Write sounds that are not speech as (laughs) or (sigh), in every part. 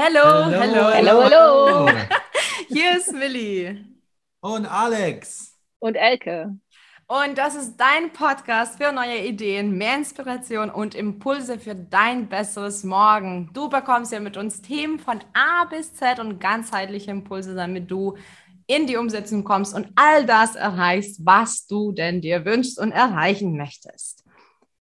Hallo, hallo. Hallo, hallo. (laughs) Hier ist Millie. Und Alex. Und Elke. Und das ist dein Podcast für neue Ideen, mehr Inspiration und Impulse für dein besseres Morgen. Du bekommst ja mit uns Themen von A bis Z und ganzheitliche Impulse, damit du in die Umsetzung kommst und all das erreichst, was du denn dir wünschst und erreichen möchtest.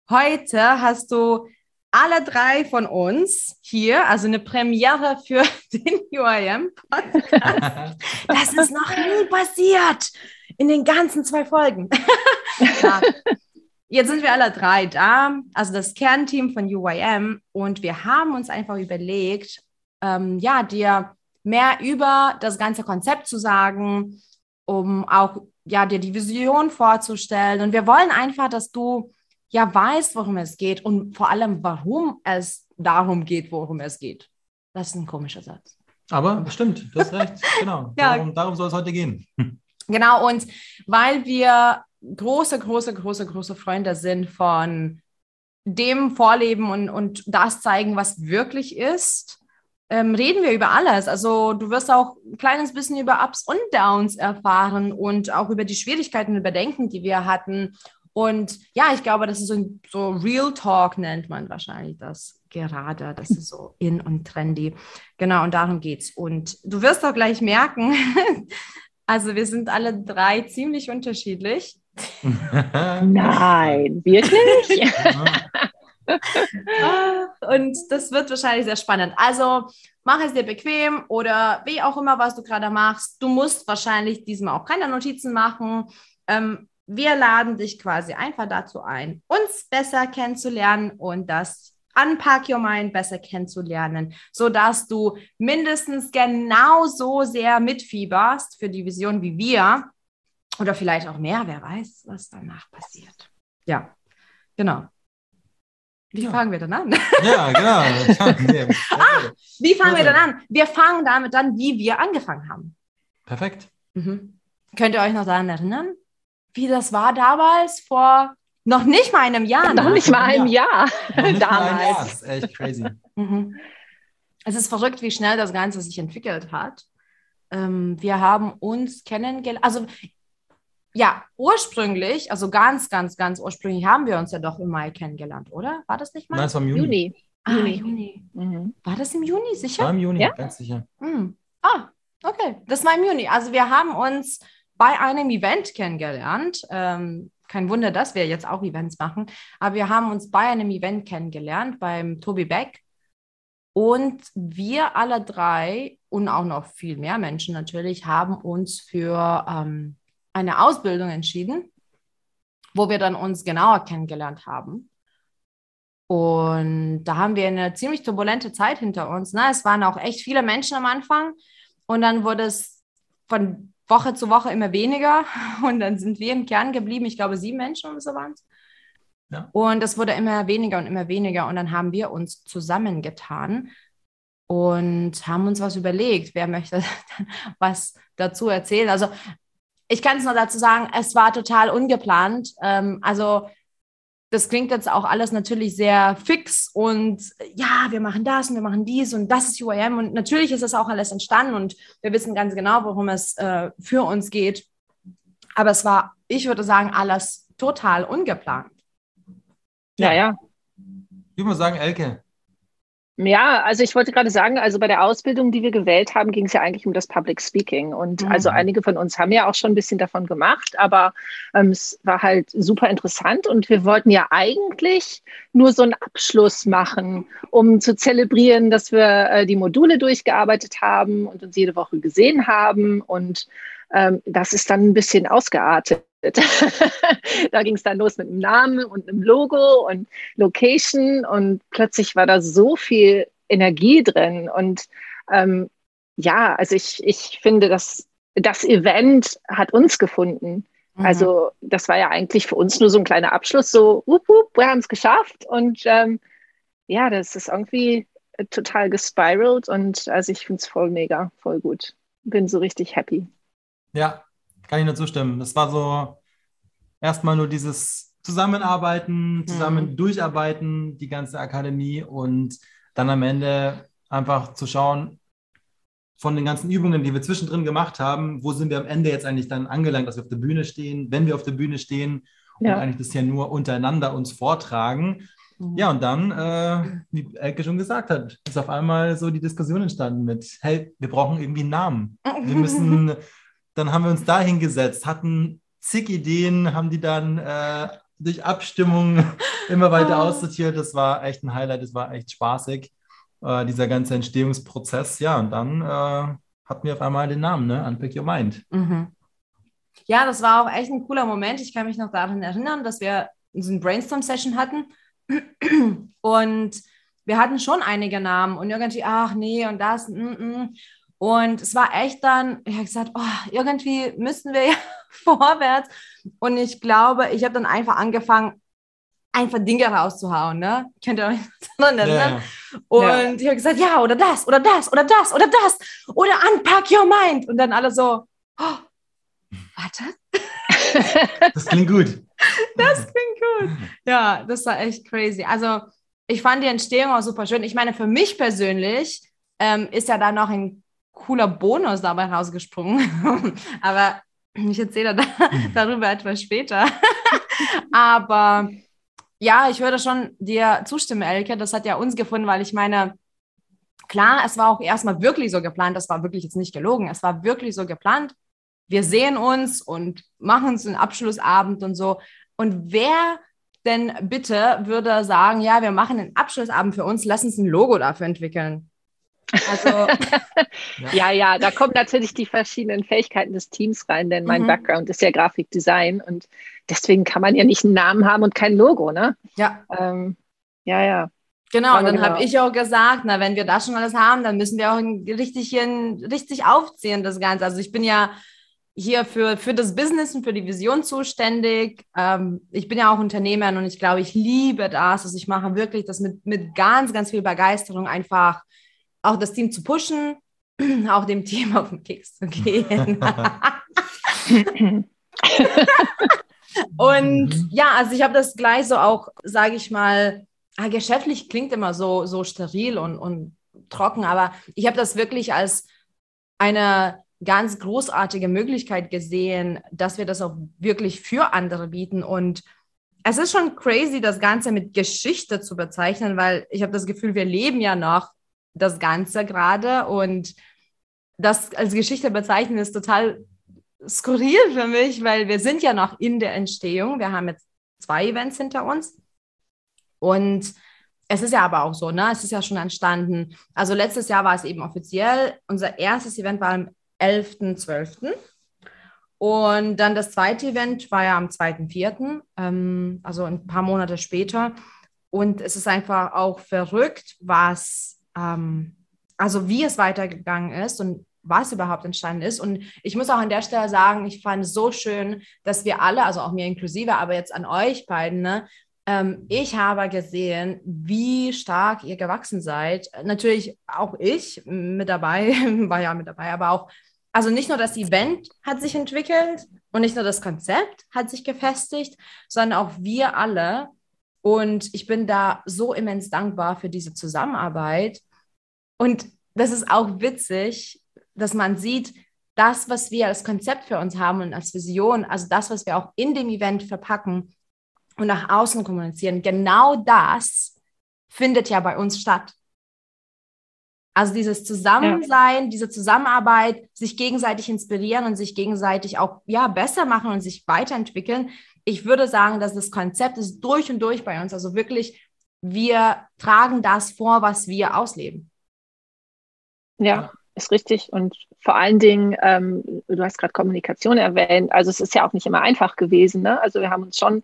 Heute hast du alle drei von uns hier, also eine Premiere für (laughs) den UIM-Podcast. Das ist noch nie passiert in den ganzen zwei Folgen. (laughs) ja. Jetzt sind wir alle drei da, also das Kernteam von UIM, und wir haben uns einfach überlegt, ähm, ja, dir mehr über das ganze Konzept zu sagen, um auch ja, dir die Vision vorzustellen. Und wir wollen einfach, dass du ja weißt, worum es geht und vor allem, warum es darum geht, worum es geht. Das ist ein komischer Satz. Aber bestimmt, du hast recht. (laughs) Genau. ja. darum, darum soll es heute gehen. (laughs) Genau, und weil wir große, große, große, große Freunde sind von dem Vorleben und, und das zeigen, was wirklich ist, ähm, reden wir über alles. Also du wirst auch ein kleines bisschen über Ups und Downs erfahren und auch über die Schwierigkeiten und Überdenken, die wir hatten. Und ja, ich glaube, das ist so, so Real Talk nennt man wahrscheinlich das gerade. Das ist so in und trendy. Genau, und darum geht's. Und du wirst auch gleich merken, (laughs) also wir sind alle drei ziemlich unterschiedlich. (laughs) Nein, wirklich? (laughs) und das wird wahrscheinlich sehr spannend. Also mach es dir bequem oder wie auch immer, was du gerade machst. Du musst wahrscheinlich diesmal auch keine Notizen machen. Ähm, wir laden dich quasi einfach dazu ein, uns besser kennenzulernen und das Unpack Your Mind besser kennenzulernen, sodass du mindestens genauso sehr mitfieberst für die Vision wie wir oder vielleicht auch mehr, wer weiß, was danach passiert. Ja, genau. Wie ja. fangen wir dann an? Ja, genau. (laughs) ah, wie fangen wir dann an? Wir fangen damit an, wie wir angefangen haben. Perfekt. Mhm. Könnt ihr euch noch daran erinnern? Wie das war damals vor noch nicht mal einem Jahr. Noch nicht mal einem Jahr. Jahr. damals. Das ist echt crazy. Mhm. Es ist verrückt, wie schnell das Ganze sich entwickelt hat. Ähm, wir haben uns kennengelernt. Also, ja, ursprünglich, also ganz, ganz, ganz ursprünglich haben wir uns ja doch im Mai kennengelernt, oder? War das nicht mal? Nein, es war im Juni. Juni. Ah, Juni. Juni. Mhm. War das im Juni, sicher? War im Juni, ja? ganz sicher. Mhm. Ah, okay. Das war im Juni. Also, wir haben uns bei einem Event kennengelernt. Ähm, kein Wunder, dass wir jetzt auch Events machen, aber wir haben uns bei einem Event kennengelernt, beim Tobi Beck. Und wir alle drei und auch noch viel mehr Menschen natürlich haben uns für ähm, eine Ausbildung entschieden, wo wir dann uns genauer kennengelernt haben. Und da haben wir eine ziemlich turbulente Zeit hinter uns. Ne? Es waren auch echt viele Menschen am Anfang. Und dann wurde es von Woche zu Woche immer weniger (laughs) und dann sind wir im Kern geblieben. Ich glaube, sieben Menschen oder so waren es. Ja. Und es wurde immer weniger und immer weniger und dann haben wir uns zusammengetan und haben uns was überlegt, wer möchte (laughs) was dazu erzählen. Also ich kann es nur dazu sagen, es war total ungeplant. Ähm, also das klingt jetzt auch alles natürlich sehr fix und ja, wir machen das und wir machen dies und das ist UIM und natürlich ist das auch alles entstanden und wir wissen ganz genau, worum es äh, für uns geht. Aber es war, ich würde sagen, alles total ungeplant. Ja, ja. Ich würde sagen, Elke, ja, also ich wollte gerade sagen, also bei der Ausbildung, die wir gewählt haben, ging es ja eigentlich um das Public Speaking. Und mhm. also einige von uns haben ja auch schon ein bisschen davon gemacht, aber ähm, es war halt super interessant und wir wollten ja eigentlich nur so einen Abschluss machen, um zu zelebrieren, dass wir äh, die Module durchgearbeitet haben und uns jede Woche gesehen haben. Und ähm, das ist dann ein bisschen ausgeartet. (laughs) da ging es dann los mit einem Namen und einem Logo und Location und plötzlich war da so viel Energie drin. Und ähm, ja, also ich, ich finde, dass das Event hat uns gefunden. Mhm. Also das war ja eigentlich für uns nur so ein kleiner Abschluss, so, wup, wup, wir haben es geschafft. Und ähm, ja, das ist irgendwie total gespiralt und also ich finde es voll mega, voll gut. Bin so richtig happy. Ja, kann ich nur zustimmen. Das war so erstmal nur dieses Zusammenarbeiten, zusammen mhm. durcharbeiten, die ganze Akademie und dann am Ende einfach zu schauen, von den ganzen Übungen, die wir zwischendrin gemacht haben, wo sind wir am Ende jetzt eigentlich dann angelangt, dass wir auf der Bühne stehen, wenn wir auf der Bühne stehen ja. und eigentlich das ja nur untereinander uns vortragen. Mhm. Ja, und dann, äh, wie Elke schon gesagt hat, ist auf einmal so die Diskussion entstanden mit, hey, wir brauchen irgendwie einen Namen. Wir (laughs) müssen, dann haben wir uns da hingesetzt, hatten zig Ideen, haben die dann äh, durch Abstimmung (laughs) immer weiter oh. aussortiert. Das war echt ein Highlight, das war echt spaßig äh, dieser ganze Entstehungsprozess. Ja, und dann äh, hatten wir auf einmal den Namen, ne? Unpick Your Mind. Mhm. Ja, das war auch echt ein cooler Moment. Ich kann mich noch daran erinnern, dass wir so eine Brainstorm-Session hatten (clears throat) und wir hatten schon einige Namen und irgendwie, ach nee, und das, mm, mm. Und es war echt dann, ich habe gesagt, oh, irgendwie müssen wir (laughs) ja vorwärts. Und ich glaube, ich habe dann einfach angefangen, einfach Dinge rauszuhauen, ne? Kennt ihr euch (laughs) daran erinnern? Ja. Und ja. ich habe gesagt, ja, oder das, oder das, oder das, oder das, oder unpack your mind. Und dann alle so, oh, warte. (laughs) Das klingt gut. Das klingt gut. Ja, das war echt crazy. Also, ich fand die Entstehung auch super schön. Ich meine, für mich persönlich ähm, ist ja da noch ein cooler Bonus dabei rausgesprungen. (laughs) Aber ich erzähle da, darüber etwas später. (laughs) Aber ja, ich würde schon dir zustimmen, Elke. Das hat ja uns gefunden, weil ich meine, klar, es war auch erstmal wirklich so geplant. Das war wirklich jetzt nicht gelogen. Es war wirklich so geplant. Wir sehen uns und machen uns einen Abschlussabend und so. Und wer denn bitte würde sagen, ja, wir machen einen Abschlussabend für uns, lass uns ein Logo dafür entwickeln. Also, (laughs) ja. ja, da kommen natürlich die verschiedenen Fähigkeiten des Teams rein, denn mein mhm. Background ist ja Grafikdesign und deswegen kann man ja nicht einen Namen haben und kein Logo, ne? Ja. Ähm, ja, ja. Genau, und dann genau. habe ich auch gesagt, na, wenn wir das schon alles haben, dann müssen wir auch richtig, richtig aufziehen, das Ganze. Also ich bin ja hier für, für das Business und für die Vision zuständig. Ähm, ich bin ja auch Unternehmerin und ich glaube, ich liebe das. Also ich mache wirklich das mit, mit ganz, ganz viel Begeisterung einfach auch das Team zu pushen, (clears throat) auch dem Team auf den Keks zu gehen. und (laughs) mhm. ja, also ich habe das gleich so auch, sage ich mal, ah, geschäftlich klingt immer so, so steril und, und trocken, aber ich habe das wirklich als eine ganz großartige Möglichkeit gesehen, dass wir das auch wirklich für andere bieten. Und es ist schon crazy, das Ganze mit Geschichte zu bezeichnen, weil ich habe das Gefühl, wir leben ja noch das Ganze gerade und das als Geschichte bezeichnen ist total skurril für mich, weil wir sind ja noch in der Entstehung. Wir haben jetzt zwei Events hinter uns und es ist ja aber auch so, ne? Es ist ja schon entstanden. Also letztes Jahr war es eben offiziell. Unser erstes Event war am 11.12. Und dann das zweite Event war ja am 2.4., ähm, also ein paar Monate später. Und es ist einfach auch verrückt, was ähm, also wie es weitergegangen ist und was überhaupt entstanden ist. Und ich muss auch an der Stelle sagen, ich fand es so schön, dass wir alle, also auch mir inklusive, aber jetzt an euch beiden, ne, ähm, ich habe gesehen, wie stark ihr gewachsen seid. Natürlich auch ich mit dabei, (laughs) war ja mit dabei, aber auch, also nicht nur das Event hat sich entwickelt und nicht nur das Konzept hat sich gefestigt, sondern auch wir alle und ich bin da so immens dankbar für diese Zusammenarbeit. Und das ist auch witzig, dass man sieht, das, was wir als Konzept für uns haben und als Vision, also das, was wir auch in dem Event verpacken und nach außen kommunizieren, genau das findet ja bei uns statt. Also dieses Zusammensein, ja. diese Zusammenarbeit, sich gegenseitig inspirieren und sich gegenseitig auch ja besser machen und sich weiterentwickeln, ich würde sagen, dass das Konzept ist durch und durch bei uns. Also wirklich, wir tragen das vor, was wir ausleben. Ja, ist richtig. Und vor allen Dingen, ähm, du hast gerade Kommunikation erwähnt. Also es ist ja auch nicht immer einfach gewesen. Ne? Also wir haben uns schon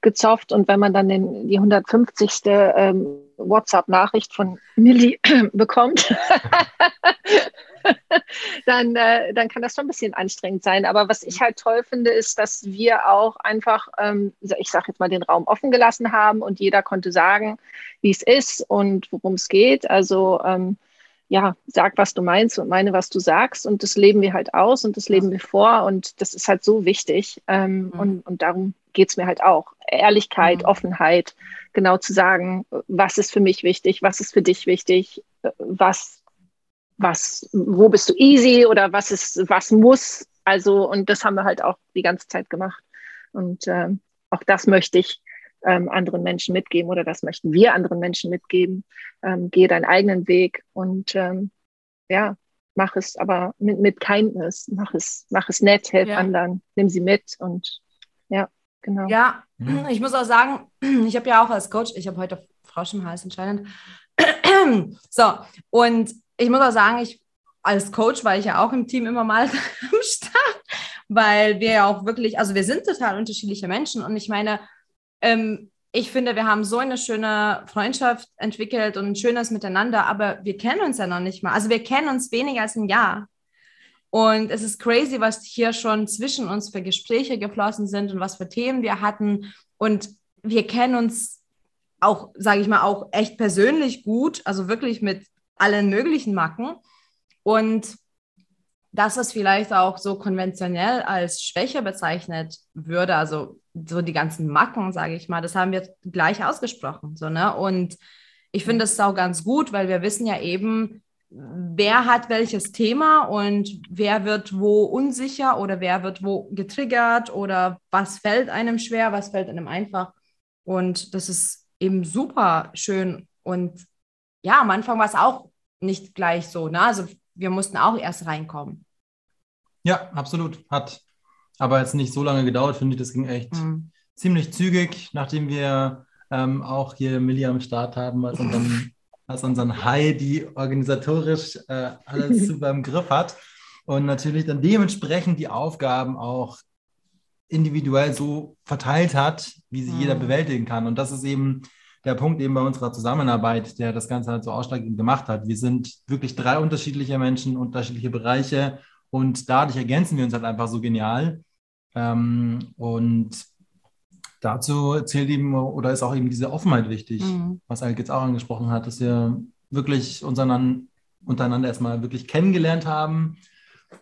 gezofft und wenn man dann den, die 150. Ähm, WhatsApp-Nachricht von Millie (clears throat) bekommt, (laughs) dann, äh, dann kann das schon ein bisschen anstrengend sein. Aber was ich halt toll finde, ist, dass wir auch einfach, ähm, ich sage jetzt mal, den Raum offen gelassen haben und jeder konnte sagen, wie es ist und worum es geht. Also ähm, ja, sag, was du meinst und meine, was du sagst. Und das leben wir halt aus und das leben wir vor. Und das ist halt so wichtig. Ähm, mhm. und, und darum geht es mir halt auch. Ehrlichkeit, mhm. Offenheit, genau zu sagen, was ist für mich wichtig, was ist für dich wichtig, was, was, wo bist du easy oder was ist, was muss. Also, und das haben wir halt auch die ganze Zeit gemacht. Und ähm, auch das möchte ich ähm, anderen Menschen mitgeben oder das möchten wir anderen Menschen mitgeben. Ähm, gehe deinen eigenen Weg und ähm, ja, mach es aber mit, mit Kindness, mach es, mach es nett, helf ja. anderen, nimm sie mit und ja, genau. Ja, mhm. ich muss auch sagen, (clears throat) ich habe ja auch als Coach, ich habe heute Frosch im Hals entscheidend. (clears throat) so, und ich muss auch sagen, ich als Coach war ich ja auch im Team immer mal (laughs) am Start, weil wir ja auch wirklich, also wir sind total unterschiedliche Menschen und ich meine, ähm, ich finde, wir haben so eine schöne Freundschaft entwickelt und ein schönes Miteinander, aber wir kennen uns ja noch nicht mal. Also wir kennen uns weniger als ein Jahr. Und es ist crazy, was hier schon zwischen uns für Gespräche geflossen sind und was für Themen wir hatten. Und wir kennen uns auch, sage ich mal, auch echt persönlich gut, also wirklich mit allen möglichen Macken. Und das, was vielleicht auch so konventionell als Schwäche bezeichnet würde, also so die ganzen Macken, sage ich mal, das haben wir gleich ausgesprochen. So, ne? Und ich finde das auch ganz gut, weil wir wissen ja eben, wer hat welches Thema und wer wird wo unsicher oder wer wird wo getriggert oder was fällt einem schwer, was fällt einem einfach. Und das ist eben super schön. Und ja, am Anfang war es auch nicht gleich so. Ne? Also wir mussten auch erst reinkommen. Ja, absolut. Hat aber jetzt nicht so lange gedauert, finde ich. Das ging echt mhm. ziemlich zügig, nachdem wir ähm, auch hier Millie am Start haben, als (laughs) unseren, als unseren Hai, die organisatorisch äh, alles (laughs) super im Griff hat und natürlich dann dementsprechend die Aufgaben auch individuell so verteilt hat, wie sie mhm. jeder bewältigen kann. Und das ist eben der Punkt eben bei unserer Zusammenarbeit, der das Ganze halt so ausschlaggebend gemacht hat. Wir sind wirklich drei unterschiedliche Menschen, unterschiedliche Bereiche und dadurch ergänzen wir uns halt einfach so genial. Ähm, und dazu zählt eben oder ist auch eben diese Offenheit wichtig, mhm. was Alk jetzt auch angesprochen hat, dass wir wirklich untereinander, untereinander erstmal wirklich kennengelernt haben.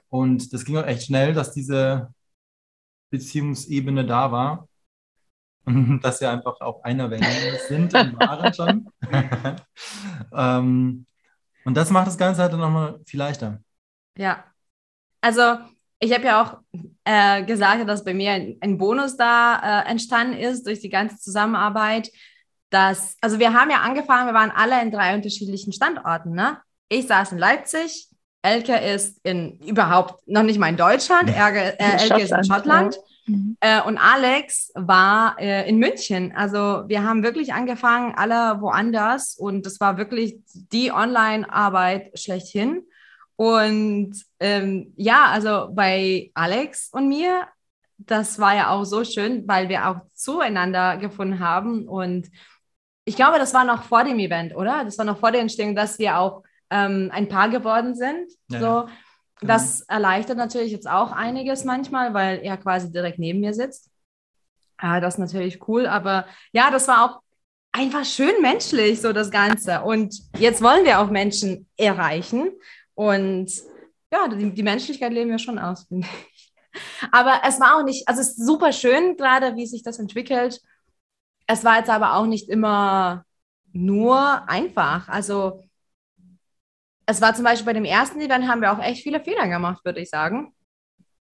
Und das ging auch echt schnell, dass diese Beziehungsebene da war. Und (laughs) dass wir einfach auf einer Welle sind und waren schon. (laughs) ähm, und das macht das Ganze halt dann nochmal viel leichter. Ja, also ich habe ja auch äh, gesagt, dass bei mir ein, ein Bonus da äh, entstanden ist durch die ganze Zusammenarbeit. Dass, also wir haben ja angefangen, wir waren alle in drei unterschiedlichen Standorten. Ne? Ich saß in Leipzig, Elke ist in überhaupt noch nicht mal in Deutschland, Elke, äh, (laughs) Elke ist in Schottland. Mhm. Äh, und Alex war äh, in München. Also wir haben wirklich angefangen, alle woanders. Und das war wirklich die Online-Arbeit schlechthin. Und ähm, ja, also bei Alex und mir, das war ja auch so schön, weil wir auch zueinander gefunden haben. Und ich glaube, das war noch vor dem Event, oder? Das war noch vor der Entstehung, dass wir auch ähm, ein Paar geworden sind. Ja, so, genau. das erleichtert natürlich jetzt auch einiges manchmal, weil er quasi direkt neben mir sitzt. Ja, das ist natürlich cool, aber ja, das war auch einfach schön menschlich, so das Ganze. Und jetzt wollen wir auch Menschen erreichen. Und ja, die, die Menschlichkeit leben wir schon aus, finde ich. Aber es war auch nicht, also es ist super schön gerade, wie sich das entwickelt. Es war jetzt aber auch nicht immer nur einfach. Also es war zum Beispiel bei dem ersten Event haben wir auch echt viele Fehler gemacht, würde ich sagen.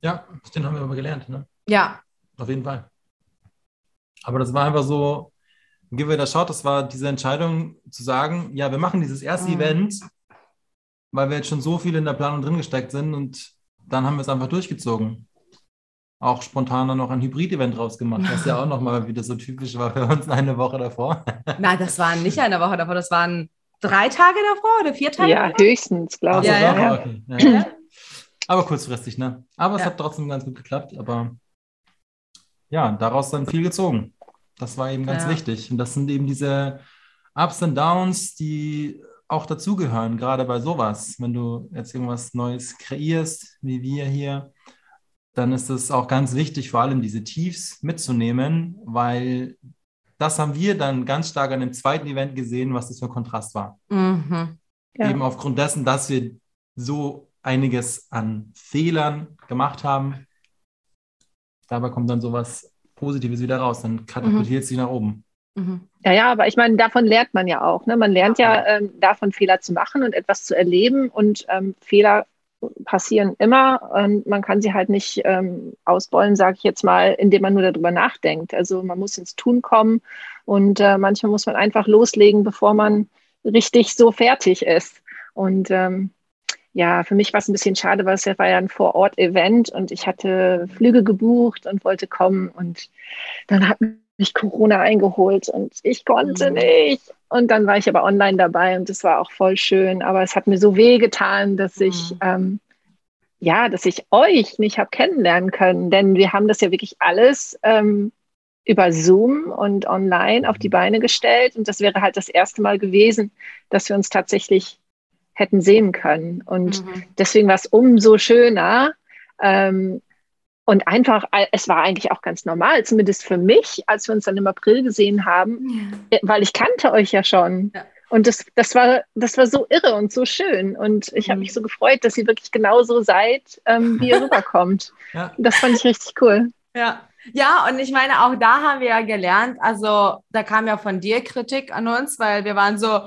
Ja, den haben wir aber gelernt, ne? Ja. Auf jeden Fall. Aber das war einfach so, give it a shot, das war diese Entscheidung zu sagen, ja, wir machen dieses erste mhm. Event weil wir jetzt schon so viel in der Planung drin gesteckt sind und dann haben wir es einfach durchgezogen. Auch spontan dann noch ein Hybrid-Event rausgemacht, was ja auch nochmal wieder so typisch war für uns eine Woche davor. Nein, das waren nicht eine Woche davor, das waren drei Tage davor oder vier Tage? Ja, davor? höchstens, glaube ich. Ja, ja, ja. Okay. ja, Aber kurzfristig, ne? Aber es hat trotzdem ganz gut geklappt, aber ja, daraus dann viel gezogen. Das war eben ganz wichtig. Und das sind eben diese Ups und Downs, die auch dazugehören, gerade bei sowas. Wenn du jetzt irgendwas Neues kreierst, wie wir hier, dann ist es auch ganz wichtig, vor allem diese Tiefs mitzunehmen, weil das haben wir dann ganz stark an dem zweiten Event gesehen, was das für ein Kontrast war. Mhm. Ja. Eben aufgrund dessen, dass wir so einiges an Fehlern gemacht haben. Dabei kommt dann sowas Positives wieder raus, dann katapultiert mhm. sie nach oben. Mhm. Ja, ja, aber ich meine, davon lernt man ja auch. Ne? Man lernt ja ähm, davon Fehler zu machen und etwas zu erleben und ähm, Fehler passieren immer und man kann sie halt nicht ähm, ausbeulen, sage ich jetzt mal, indem man nur darüber nachdenkt. Also man muss ins Tun kommen und äh, manchmal muss man einfach loslegen, bevor man richtig so fertig ist. Und ähm, ja, für mich war es ein bisschen schade, weil es war ja ein Vor-Ort-Event und ich hatte Flüge gebucht und wollte kommen und dann hat mich Corona eingeholt und ich konnte mhm. nicht. Und dann war ich aber online dabei und es war auch voll schön. Aber es hat mir so weh getan, dass mhm. ich ähm, ja, dass ich euch nicht habe kennenlernen können, denn wir haben das ja wirklich alles ähm, über Zoom und online auf die mhm. Beine gestellt und das wäre halt das erste Mal gewesen, dass wir uns tatsächlich hätten sehen können. Und mhm. deswegen war es umso schöner, ähm, und einfach, es war eigentlich auch ganz normal, zumindest für mich, als wir uns dann im April gesehen haben, ja. Äh, weil ich kannte euch ja schon. Ja. Und das, das, war, das war so irre und so schön. Und ich habe mhm. mich so gefreut, dass ihr wirklich genauso seid, ähm, wie ihr (laughs) rüberkommt. Ja. Das fand ich richtig cool. Ja. Ja, und ich meine, auch da haben wir ja gelernt, also da kam ja von dir Kritik an uns, weil wir waren so,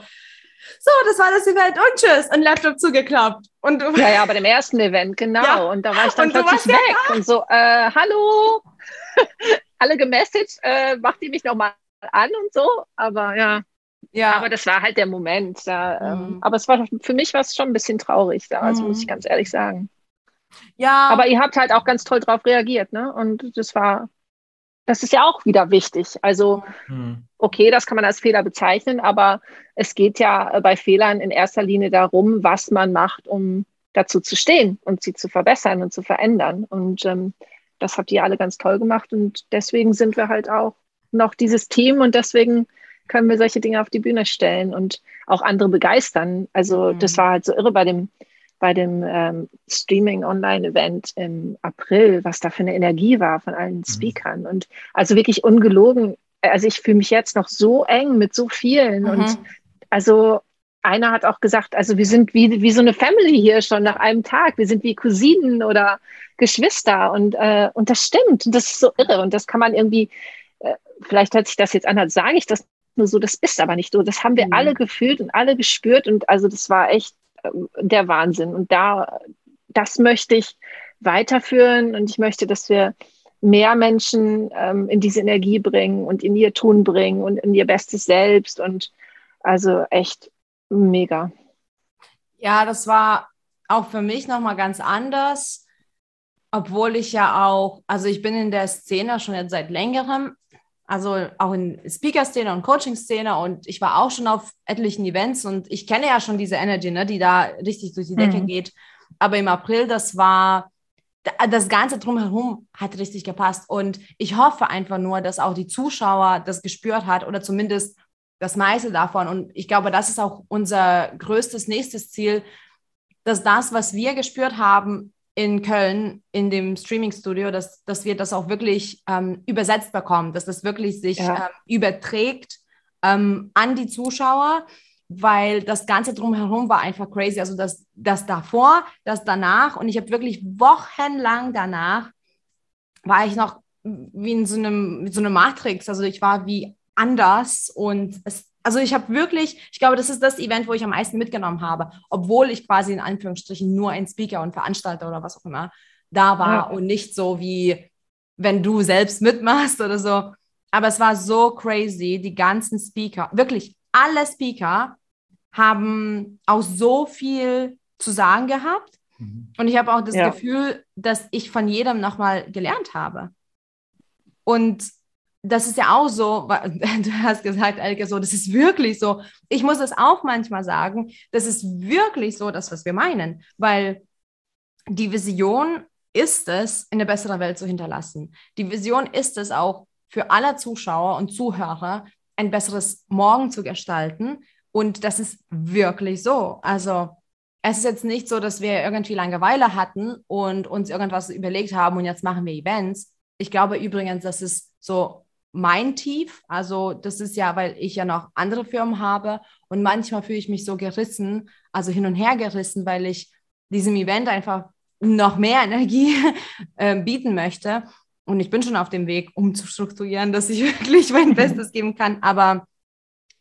so, das war das Event und tschüss, und Laptop zugeklappt. Und du, ja, ja, (laughs) bei dem ersten Event, genau. Ja. Und da war ich dann plötzlich weg ja und so, äh, hallo, (laughs) alle gemessaged, äh, macht die mich nochmal an und so, aber ja. Ja, aber das war halt der Moment. Da, ähm, mhm. ähm, aber es war für mich war es schon ein bisschen traurig da, also mhm. muss ich ganz ehrlich sagen. Ja. Aber ihr habt halt auch ganz toll drauf reagiert, ne? Und das war, das ist ja auch wieder wichtig. Also, mhm. okay, das kann man als Fehler bezeichnen, aber es geht ja bei Fehlern in erster Linie darum, was man macht, um dazu zu stehen und sie zu verbessern und zu verändern. Und ähm, das habt ihr alle ganz toll gemacht und deswegen sind wir halt auch noch dieses Team und deswegen können wir solche Dinge auf die Bühne stellen und auch andere begeistern. Also mhm. das war halt so irre bei dem bei dem ähm, Streaming-Online-Event im April, was da für eine Energie war von allen mhm. Speakern. Und also wirklich ungelogen. Also ich fühle mich jetzt noch so eng mit so vielen. Mhm. Und also einer hat auch gesagt, also wir sind wie, wie so eine Family hier schon nach einem Tag. Wir sind wie Cousinen oder Geschwister. Und, äh, und das stimmt. Und das ist so irre. Und das kann man irgendwie, äh, vielleicht hört sich das jetzt an, als sage ich das nur so, das ist aber nicht so. Das haben wir mhm. alle gefühlt und alle gespürt. Und also das war echt der Wahnsinn. Und da, das möchte ich weiterführen und ich möchte, dass wir mehr Menschen ähm, in diese Energie bringen und in ihr Tun bringen und in ihr bestes Selbst und also echt mega. Ja, das war auch für mich nochmal ganz anders, obwohl ich ja auch, also ich bin in der Szene schon jetzt seit längerem, also auch in Speaker-Szene und Coaching-Szene und ich war auch schon auf etlichen Events und ich kenne ja schon diese Energy, ne, die da richtig durch die Decke mhm. geht. Aber im April, das war, das Ganze drumherum hat richtig gepasst und ich hoffe einfach nur, dass auch die Zuschauer das gespürt hat oder zumindest das meiste davon und ich glaube, das ist auch unser größtes nächstes Ziel, dass das, was wir gespürt haben, in Köln in dem Streaming-Studio, dass, dass wir das auch wirklich ähm, übersetzt bekommen, dass das wirklich sich ja. ähm, überträgt ähm, an die Zuschauer, weil das Ganze drumherum war einfach crazy. Also das, das davor, das danach und ich habe wirklich wochenlang danach war ich noch wie in so einem, so einem Matrix. Also ich war wie anders und es, also ich habe wirklich, ich glaube, das ist das Event, wo ich am meisten mitgenommen habe, obwohl ich quasi in Anführungsstrichen nur ein Speaker und Veranstalter oder was auch immer da war ja. und nicht so wie wenn du selbst mitmachst oder so. Aber es war so crazy, die ganzen Speaker, wirklich alle Speaker haben auch so viel zu sagen gehabt. Mhm. Und ich habe auch das ja. Gefühl, dass ich von jedem nochmal gelernt habe. Und das ist ja auch so, (laughs) du hast gesagt, Elke, so, das ist wirklich so. Ich muss es auch manchmal sagen, das ist wirklich so, das, was wir meinen, weil die Vision ist es, eine bessere Welt zu hinterlassen. Die Vision ist es auch für alle Zuschauer und Zuhörer, ein besseres Morgen zu gestalten. Und das ist wirklich so. Also es ist jetzt nicht so, dass wir irgendwie Langeweile hatten und uns irgendwas überlegt haben und jetzt machen wir Events. Ich glaube übrigens, dass es so mein Tief. Also das ist ja, weil ich ja noch andere Firmen habe und manchmal fühle ich mich so gerissen, also hin und her gerissen, weil ich diesem Event einfach noch mehr Energie (laughs) äh, bieten möchte. und ich bin schon auf dem Weg, um zu strukturieren, dass ich (laughs) wirklich mein Bestes geben kann. Aber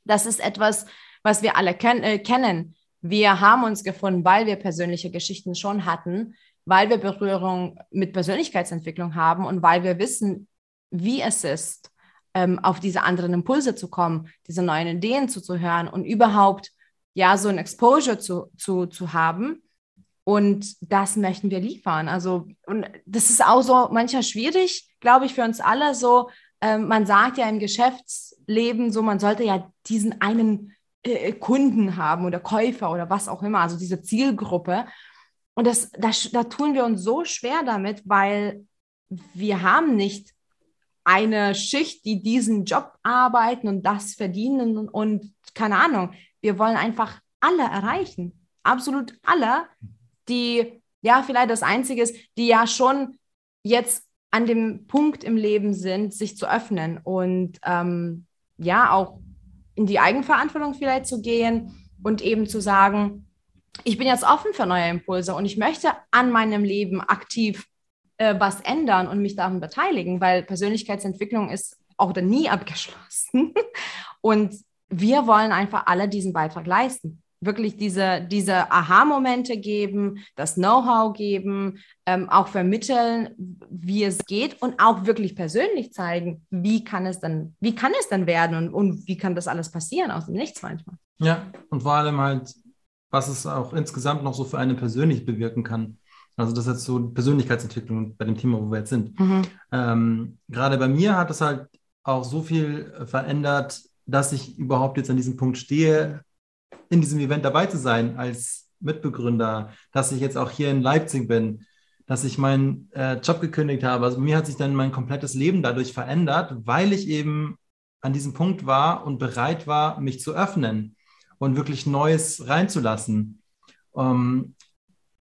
das ist etwas, was wir alle ken äh, kennen. Wir haben uns gefunden, weil wir persönliche Geschichten schon hatten, weil wir Berührung mit Persönlichkeitsentwicklung haben und weil wir wissen, wie es ist, ähm, auf diese anderen Impulse zu kommen, diese neuen Ideen zuzuhören und überhaupt ja so ein Exposure zu, zu, zu haben. Und das möchten wir liefern. Also, und das ist auch so manchmal schwierig, glaube ich, für uns alle. So, ähm, man sagt ja im Geschäftsleben so, man sollte ja diesen einen äh, Kunden haben oder Käufer oder was auch immer, also diese Zielgruppe. Und das, das, da tun wir uns so schwer damit, weil wir haben nicht eine Schicht, die diesen Job arbeiten und das verdienen und, keine Ahnung. Wir wollen einfach alle erreichen. Absolut alle, die, ja, vielleicht das Einzige ist, die ja schon jetzt an dem Punkt im Leben sind, sich zu öffnen und ähm, ja, auch in die Eigenverantwortung vielleicht zu gehen und eben zu sagen, ich bin jetzt offen für neue Impulse und ich möchte an meinem Leben aktiv äh, was ändern und mich daran beteiligen, weil Persönlichkeitsentwicklung ist auch dann nie abgeschlossen. (laughs) Und wir wollen einfach alle diesen Beitrag leisten. Wirklich diese, diese Aha-Momente geben, das Know-how geben, ähm, auch vermitteln, wie es geht und auch wirklich persönlich zeigen, wie kann es dann, wie kann es dann werden und, und wie kann das alles passieren aus dem Nichts manchmal. Ja, und vor allem halt, was es auch insgesamt noch so für einen persönlich bewirken kann. Also das ist jetzt so Persönlichkeitsentwicklung bei dem Thema, wo wir jetzt sind. Mhm. Ähm, gerade bei mir hat es halt auch so viel verändert, dass ich überhaupt jetzt an diesem Punkt stehe, in diesem Event dabei zu sein als Mitbegründer, dass ich jetzt auch hier in Leipzig bin, dass ich meinen äh, Job gekündigt habe. Also mir hat sich dann mein komplettes Leben dadurch verändert, weil ich eben an diesem Punkt war und bereit war, mich zu öffnen und wirklich Neues reinzulassen. Ähm,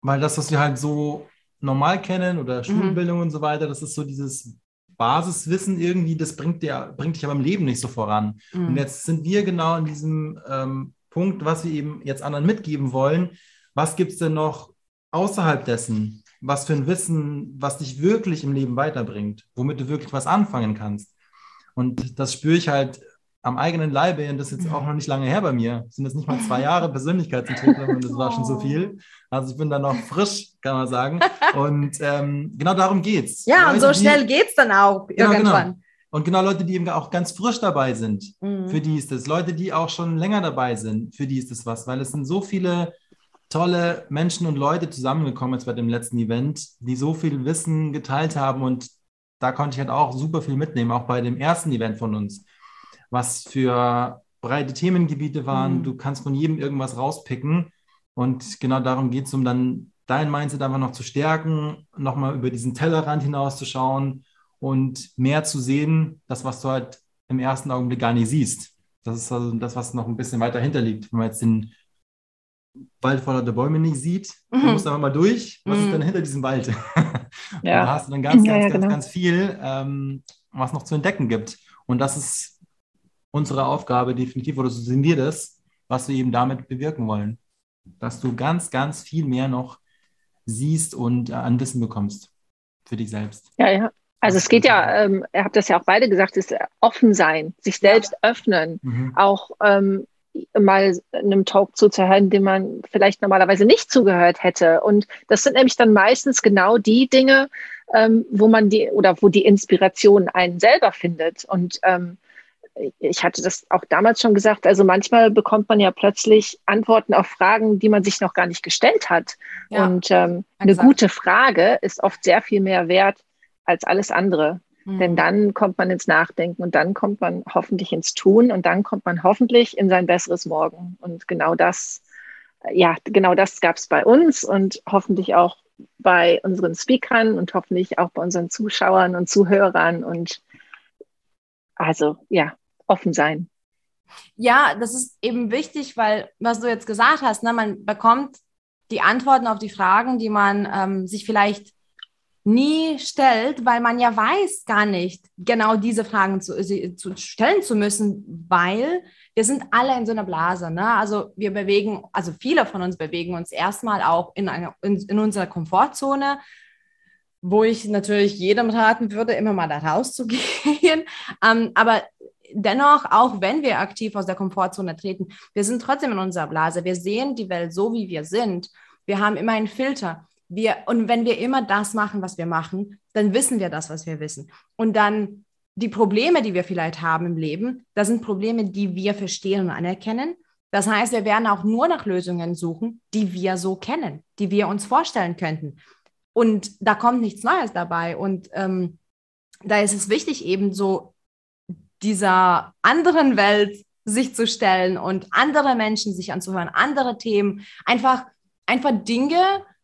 weil das, was wir halt so normal kennen oder mhm. Schulbildung mhm. und so weiter, das ist so dieses Basiswissen irgendwie, das bringt, dir, bringt dich aber im Leben nicht so voran. Mhm. Und jetzt sind wir genau in diesem ähm, Punkt, was wir eben jetzt anderen mitgeben wollen. Was gibt es denn noch außerhalb dessen? Was für ein Wissen, was dich wirklich im Leben weiterbringt, womit du wirklich was anfangen kannst. Und das spüre ich halt am eigenen Leibe, und das ist jetzt auch noch nicht lange her bei mir, sind das nicht mal zwei Jahre (laughs) Persönlichkeitsentwicklung und das war schon so oh. viel. Also ich bin da noch frisch, kann man sagen. Und ähm, genau darum geht's. Ja, Leute, und so schnell die, geht's dann auch genau, genau. irgendwann. Genau. Und genau Leute, die eben auch ganz frisch dabei sind, mhm. für die ist es. Leute, die auch schon länger dabei sind, für die ist es was, weil es sind so viele tolle Menschen und Leute zusammengekommen jetzt bei dem letzten Event, die so viel Wissen geteilt haben und da konnte ich halt auch super viel mitnehmen, auch bei dem ersten Event von uns was für breite Themengebiete waren. Mhm. Du kannst von jedem irgendwas rauspicken. Und genau darum geht es, um dann dein Mindset einfach noch zu stärken, nochmal über diesen Tellerrand hinauszuschauen und mehr zu sehen, das, was du halt im ersten Augenblick gar nicht siehst. Das ist also das, was noch ein bisschen weiter hinter liegt. Wenn man jetzt den Wald voller der Bäume nicht sieht, mhm. dann musst du einfach mal durch, was mhm. ist denn hinter diesem Wald? (laughs) Ja. da hast du dann ganz, ganz, ja, ja, ganz, genau. ganz viel, ähm, was noch zu entdecken gibt. Und das ist unsere Aufgabe definitiv, oder so sehen wir das, was wir eben damit bewirken wollen. Dass du ganz, ganz viel mehr noch siehst und äh, an Wissen bekommst für dich selbst. Ja, ja. Also es geht ja, ähm, ihr habt das ja auch beide gesagt, ist offen sein, sich selbst ja. öffnen, mhm. auch ähm, mal einem Talk zuzuhören, dem man vielleicht normalerweise nicht zugehört hätte. Und das sind nämlich dann meistens genau die Dinge, ähm, wo man die oder wo die Inspiration einen selber findet. Und ähm, ich hatte das auch damals schon gesagt, also manchmal bekommt man ja plötzlich Antworten auf Fragen, die man sich noch gar nicht gestellt hat. Ja, und ähm, eine gute Frage ist oft sehr viel mehr wert als alles andere. Mhm. Denn dann kommt man ins Nachdenken und dann kommt man hoffentlich ins Tun und dann kommt man hoffentlich in sein besseres Morgen. Und genau das, ja, genau das gab es bei uns und hoffentlich auch bei unseren Speakern und hoffentlich auch bei unseren Zuschauern und Zuhörern und also ja, offen sein. Ja, das ist eben wichtig, weil, was du jetzt gesagt hast, ne, man bekommt die Antworten auf die Fragen, die man ähm, sich vielleicht nie stellt, weil man ja weiß gar nicht, genau diese Fragen zu, zu stellen zu müssen, weil wir sind alle in so einer Blase. Ne? Also wir bewegen, also viele von uns bewegen uns erstmal auch in, eine, in, in unserer Komfortzone, wo ich natürlich jedem raten würde, immer mal da rauszugehen. (laughs) ähm, aber dennoch, auch wenn wir aktiv aus der Komfortzone treten, wir sind trotzdem in unserer Blase. Wir sehen die Welt so, wie wir sind. Wir haben immer einen Filter. Wir, und wenn wir immer das machen, was wir machen, dann wissen wir das, was wir wissen. Und dann die Probleme, die wir vielleicht haben im Leben, das sind Probleme, die wir verstehen und anerkennen. Das heißt, wir werden auch nur nach Lösungen suchen, die wir so kennen, die wir uns vorstellen könnten. Und da kommt nichts Neues dabei. Und ähm, da ist es wichtig, eben so dieser anderen Welt sich zu stellen und andere Menschen sich anzuhören, andere Themen, einfach, einfach Dinge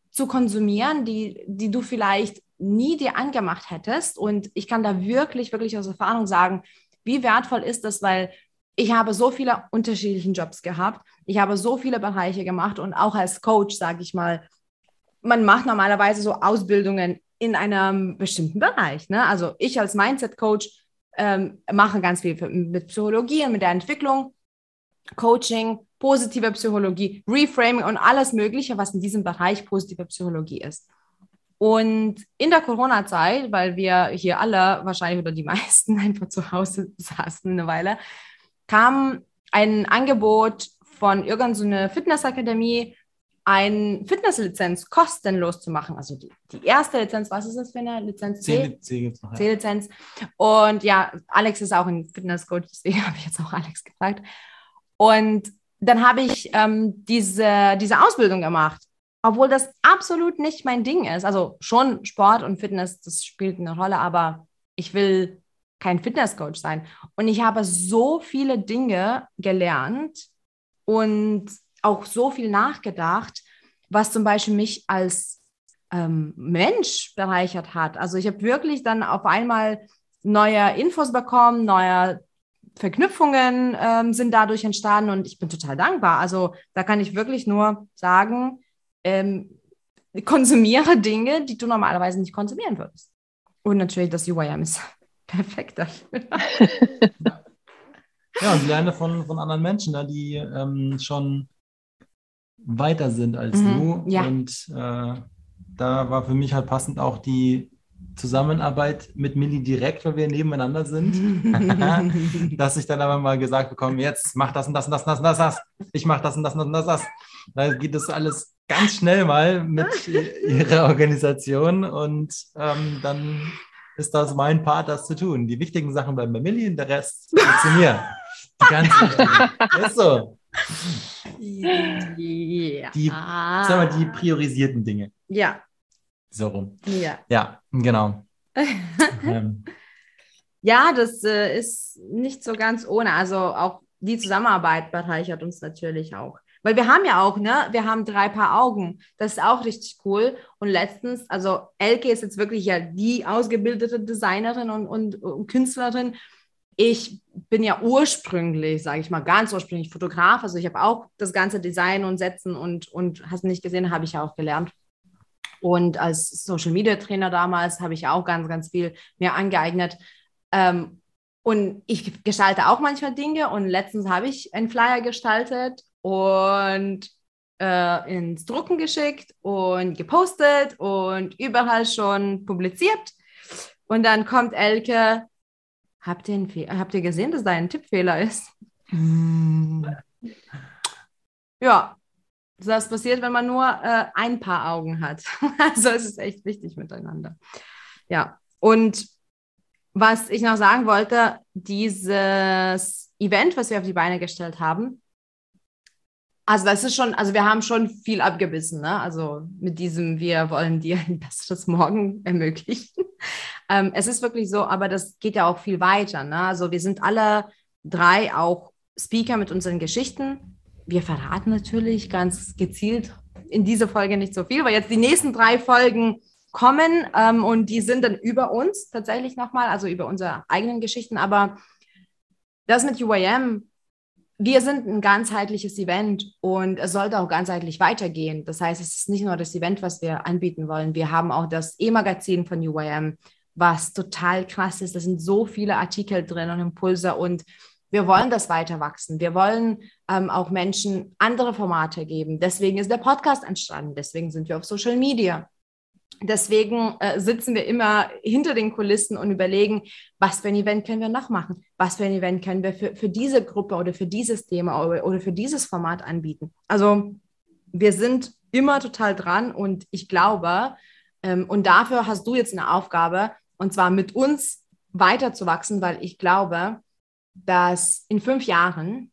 zu konsumieren, die, die du vielleicht nie dir angemacht hättest. Und ich kann da wirklich, wirklich aus Erfahrung sagen, wie wertvoll ist das, weil ich habe so viele unterschiedliche Jobs gehabt. Ich habe so viele Bereiche gemacht und auch als Coach, sage ich mal, man macht normalerweise so Ausbildungen in einem bestimmten Bereich. Ne? Also ich als Mindset-Coach ähm, mache ganz viel mit Psychologie und mit der Entwicklung, Coaching, positive Psychologie, Reframing und alles Mögliche, was in diesem Bereich positive Psychologie ist. Und in der Corona-Zeit, weil wir hier alle wahrscheinlich oder die meisten (laughs) einfach zu Hause saßen eine Weile, kam ein Angebot von irgendeiner Fitnessakademie, eine Fitnesslizenz kostenlos zu machen. Also die, die erste Lizenz, was ist das für eine Lizenz? C, C-Lizenz. Und ja, Alex ist auch ein Fitnesscoach, deswegen (laughs) habe ich jetzt auch Alex gefragt. Und dann habe ich ähm, diese, diese Ausbildung gemacht, obwohl das absolut nicht mein Ding ist. Also schon Sport und Fitness, das spielt eine Rolle, aber ich will kein Fitnesscoach sein. Und ich habe so viele Dinge gelernt und auch so viel nachgedacht, was zum Beispiel mich als ähm, Mensch bereichert hat. Also ich habe wirklich dann auf einmal neue Infos bekommen, neue Verknüpfungen ähm, sind dadurch entstanden und ich bin total dankbar. Also da kann ich wirklich nur sagen, ähm, konsumiere Dinge, die du normalerweise nicht konsumieren würdest. Und natürlich das UIM ist (laughs) perfekt dafür. (laughs) ja, und lerne von, von anderen Menschen, da die ähm, schon weiter sind als mhm, du. Ja. Und äh, da war für mich halt passend auch die Zusammenarbeit mit Milli direkt, weil wir nebeneinander sind, (laughs) dass ich dann aber mal gesagt bekomme, jetzt mach das und das und das und das und das, das. ich mach das und das und das und das, das. Da geht das alles ganz schnell mal mit (laughs) ihrer Organisation und ähm, dann ist das mein Part, das zu tun. Die wichtigen Sachen bleiben bei Milli und der Rest zu mir. Die ganz wichtigen. (laughs) Ist so. Ja. Die, sagen wir, die priorisierten Dinge. Ja. So rum. Ja. Ja, genau. (laughs) ähm. Ja, das äh, ist nicht so ganz ohne. Also auch die Zusammenarbeit bereichert uns natürlich auch. Weil wir haben ja auch, ne, wir haben drei Paar Augen. Das ist auch richtig cool. Und letztens, also Elke ist jetzt wirklich ja die ausgebildete Designerin und, und, und Künstlerin ich bin ja ursprünglich, sage ich mal, ganz ursprünglich Fotograf. Also ich habe auch das ganze Design und Setzen und, und hast nicht gesehen, habe ich ja auch gelernt. Und als Social Media Trainer damals habe ich auch ganz, ganz viel mir angeeignet. Ähm, und ich gestalte auch manchmal Dinge. Und letztens habe ich einen Flyer gestaltet und äh, ins Drucken geschickt und gepostet und überall schon publiziert. Und dann kommt Elke, Habt ihr, habt ihr gesehen, dass da ein Tippfehler ist? Hm. Ja, das passiert, wenn man nur äh, ein paar Augen hat. (laughs) also es ist echt wichtig miteinander. Ja, und was ich noch sagen wollte, dieses Event, was wir auf die Beine gestellt haben, also das ist schon, also wir haben schon viel abgebissen, ne? Also mit diesem, wir wollen dir ein besseres Morgen ermöglichen. Ähm, es ist wirklich so, aber das geht ja auch viel weiter. Ne? Also wir sind alle drei auch Speaker mit unseren Geschichten. Wir verraten natürlich ganz gezielt in dieser Folge nicht so viel, weil jetzt die nächsten drei Folgen kommen ähm, und die sind dann über uns tatsächlich nochmal, also über unsere eigenen Geschichten. Aber das mit UIM, wir sind ein ganzheitliches Event und es sollte auch ganzheitlich weitergehen. Das heißt, es ist nicht nur das Event, was wir anbieten wollen. Wir haben auch das E-Magazin von UIM was total krass ist. Da sind so viele Artikel drin und Impulse und wir wollen das weiter wachsen. Wir wollen ähm, auch Menschen andere Formate geben. Deswegen ist der Podcast entstanden. Deswegen sind wir auf Social Media. Deswegen äh, sitzen wir immer hinter den Kulissen und überlegen, was für ein Event können wir noch machen? Was für ein Event können wir für, für diese Gruppe oder für dieses Thema oder, oder für dieses Format anbieten? Also wir sind immer total dran und ich glaube, ähm, und dafür hast du jetzt eine Aufgabe, und zwar mit uns weiterzuwachsen, weil ich glaube, dass in fünf Jahren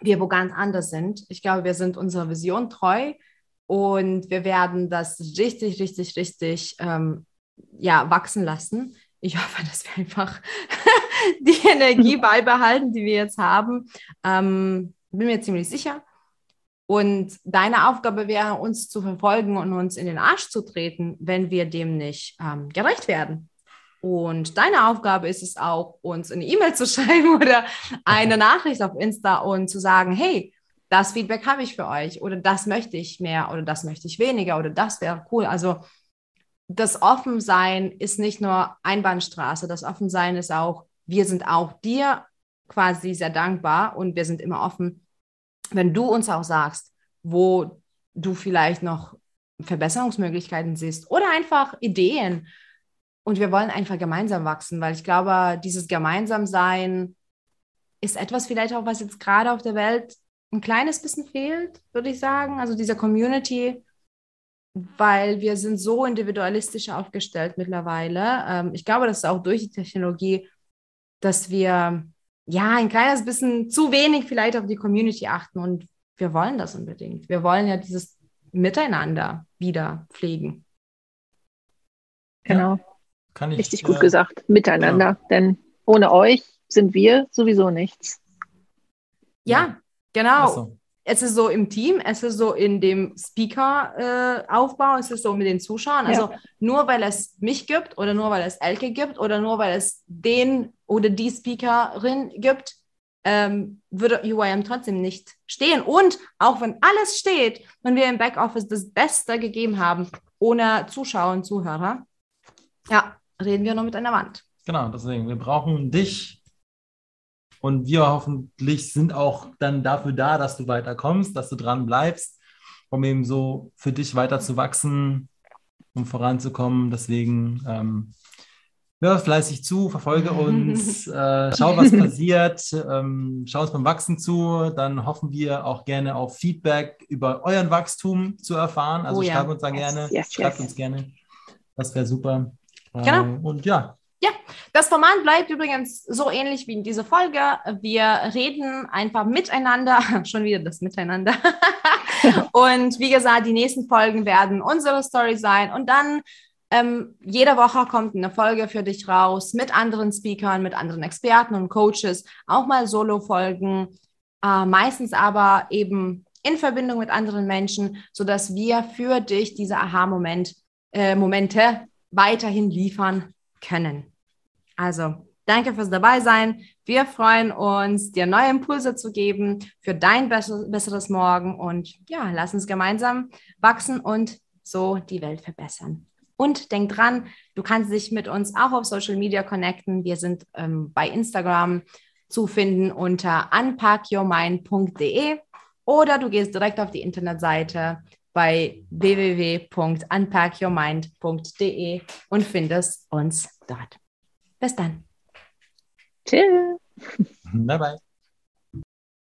wir wo ganz anders sind. Ich glaube, wir sind unserer Vision treu und wir werden das richtig, richtig, richtig ähm, ja, wachsen lassen. Ich hoffe, dass wir einfach (laughs) die Energie (laughs) beibehalten, die wir jetzt haben. Ähm, bin mir ziemlich sicher. Und deine Aufgabe wäre, uns zu verfolgen und uns in den Arsch zu treten, wenn wir dem nicht ähm, gerecht werden. Und deine Aufgabe ist es auch, uns eine E-Mail zu (laughs) schreiben oder eine Nachricht auf Insta und zu sagen, hey, das Feedback habe ich für euch oder das möchte ich mehr oder das möchte ich weniger oder das wäre cool. Also das Offensein ist nicht nur Einbahnstraße, das Offensein ist auch, wir sind auch dir quasi sehr dankbar und wir sind immer offen, wenn du uns auch sagst, wo du vielleicht noch Verbesserungsmöglichkeiten siehst oder einfach Ideen. Und wir wollen einfach gemeinsam wachsen, weil ich glaube, dieses Gemeinsamsein ist etwas vielleicht auch, was jetzt gerade auf der Welt ein kleines bisschen fehlt, würde ich sagen. Also diese Community, weil wir sind so individualistisch aufgestellt mittlerweile. Ähm, ich glaube, das ist auch durch die Technologie, dass wir ja ein kleines bisschen zu wenig vielleicht auf die Community achten und wir wollen das unbedingt. Wir wollen ja dieses Miteinander wieder pflegen. Genau. Ja, ich, Richtig gut äh, gesagt. Miteinander. Ja. Denn ohne euch sind wir sowieso nichts. Ja, Genau. So. Es ist so im Team, es ist so in dem Speaker-Aufbau, äh, es ist so mit den Zuschauern. Also ja. nur weil es mich gibt oder nur weil es Elke gibt oder nur weil es den oder die Speakerin gibt, ähm, würde UIM trotzdem nicht stehen. Und auch wenn alles steht, wenn wir im Backoffice das Beste gegeben haben, ohne Zuschauer und Zuhörer, ja, reden wir nur mit einer Wand. Genau, deswegen, wir brauchen dich, und wir hoffentlich sind auch dann dafür da, dass du weiterkommst, dass du dran bleibst, um eben so für dich weiter zu wachsen, um voranzukommen. Deswegen ähm, hör fleißig zu, verfolge (laughs) uns, äh, schau, was passiert, ähm, schau uns beim Wachsen zu. Dann hoffen wir auch gerne auf Feedback über euren Wachstum zu erfahren. Also oh, ja. schreibt uns da gerne, yes, yes, schreibt yes. uns gerne. Das wäre super. Genau. Äh, und ja, ja, das Format bleibt übrigens so ähnlich wie in dieser Folge. Wir reden einfach miteinander, (laughs) schon wieder das Miteinander. (laughs) und wie gesagt, die nächsten Folgen werden unsere Story sein. Und dann ähm, jede Woche kommt eine Folge für dich raus mit anderen Speakern, mit anderen Experten und Coaches, auch mal Solo-Folgen, äh, meistens aber eben in Verbindung mit anderen Menschen, sodass wir für dich diese Aha-Momente äh, weiterhin liefern können. Also, danke fürs Dabeisein. Wir freuen uns, dir neue Impulse zu geben für dein besseres Morgen und ja, lass uns gemeinsam wachsen und so die Welt verbessern. Und denk dran, du kannst dich mit uns auch auf Social Media connecten. Wir sind ähm, bei Instagram zu finden unter unpackyourmind.de oder du gehst direkt auf die Internetseite bei www.unpackyourmind.de und findest uns dort. Bis dann. Tschüss. Bye bye.